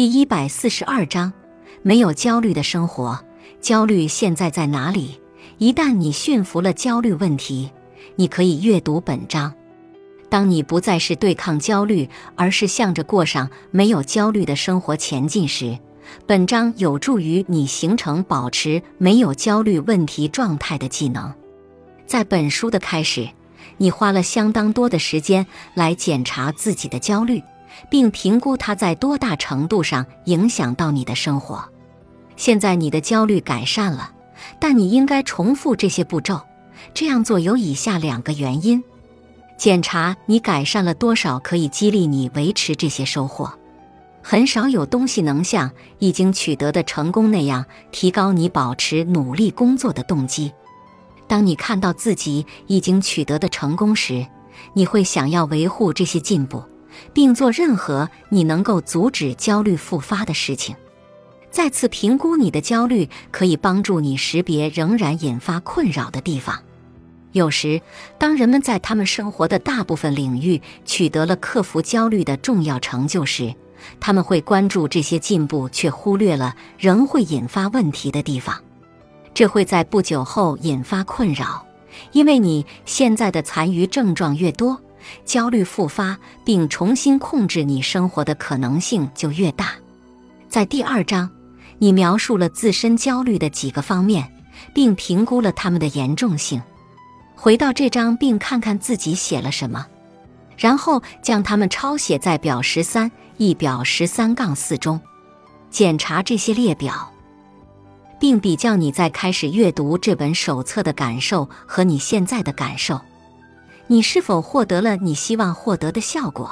第一百四十二章，没有焦虑的生活。焦虑现在在哪里？一旦你驯服了焦虑问题，你可以阅读本章。当你不再是对抗焦虑，而是向着过上没有焦虑的生活前进时，本章有助于你形成保持没有焦虑问题状态的技能。在本书的开始，你花了相当多的时间来检查自己的焦虑。并评估它在多大程度上影响到你的生活。现在你的焦虑改善了，但你应该重复这些步骤。这样做有以下两个原因：检查你改善了多少，可以激励你维持这些收获。很少有东西能像已经取得的成功那样提高你保持努力工作的动机。当你看到自己已经取得的成功时，你会想要维护这些进步。并做任何你能够阻止焦虑复发的事情。再次评估你的焦虑，可以帮助你识别仍然引发困扰的地方。有时，当人们在他们生活的大部分领域取得了克服焦虑的重要成就时，他们会关注这些进步，却忽略了仍会引发问题的地方。这会在不久后引发困扰，因为你现在的残余症状越多。焦虑复发并重新控制你生活的可能性就越大。在第二章，你描述了自身焦虑的几个方面，并评估了它们的严重性。回到这章，并看看自己写了什么，然后将它们抄写在表十三一表十三杠四中。检查这些列表，并比较你在开始阅读这本手册的感受和你现在的感受。你是否获得了你希望获得的效果？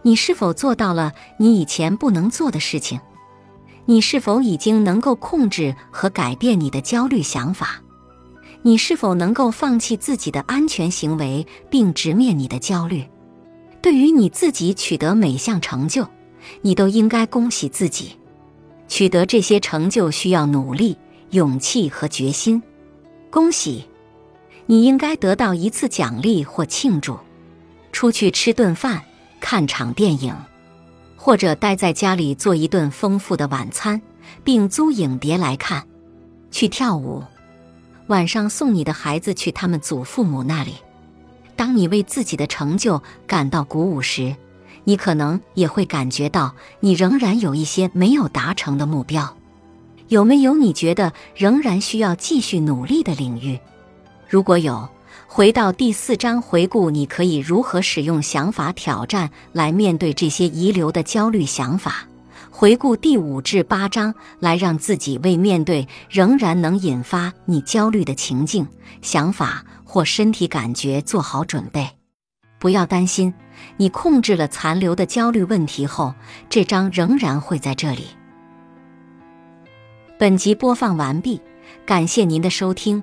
你是否做到了你以前不能做的事情？你是否已经能够控制和改变你的焦虑想法？你是否能够放弃自己的安全行为并直面你的焦虑？对于你自己取得每项成就，你都应该恭喜自己。取得这些成就需要努力、勇气和决心。恭喜！你应该得到一次奖励或庆祝，出去吃顿饭、看场电影，或者待在家里做一顿丰富的晚餐，并租影碟来看；去跳舞，晚上送你的孩子去他们祖父母那里。当你为自己的成就感到鼓舞时，你可能也会感觉到你仍然有一些没有达成的目标。有没有你觉得仍然需要继续努力的领域？如果有，回到第四章回顾，你可以如何使用想法挑战来面对这些遗留的焦虑想法。回顾第五至八章，来让自己为面对仍然能引发你焦虑的情境、想法或身体感觉做好准备。不要担心，你控制了残留的焦虑问题后，这章仍然会在这里。本集播放完毕，感谢您的收听。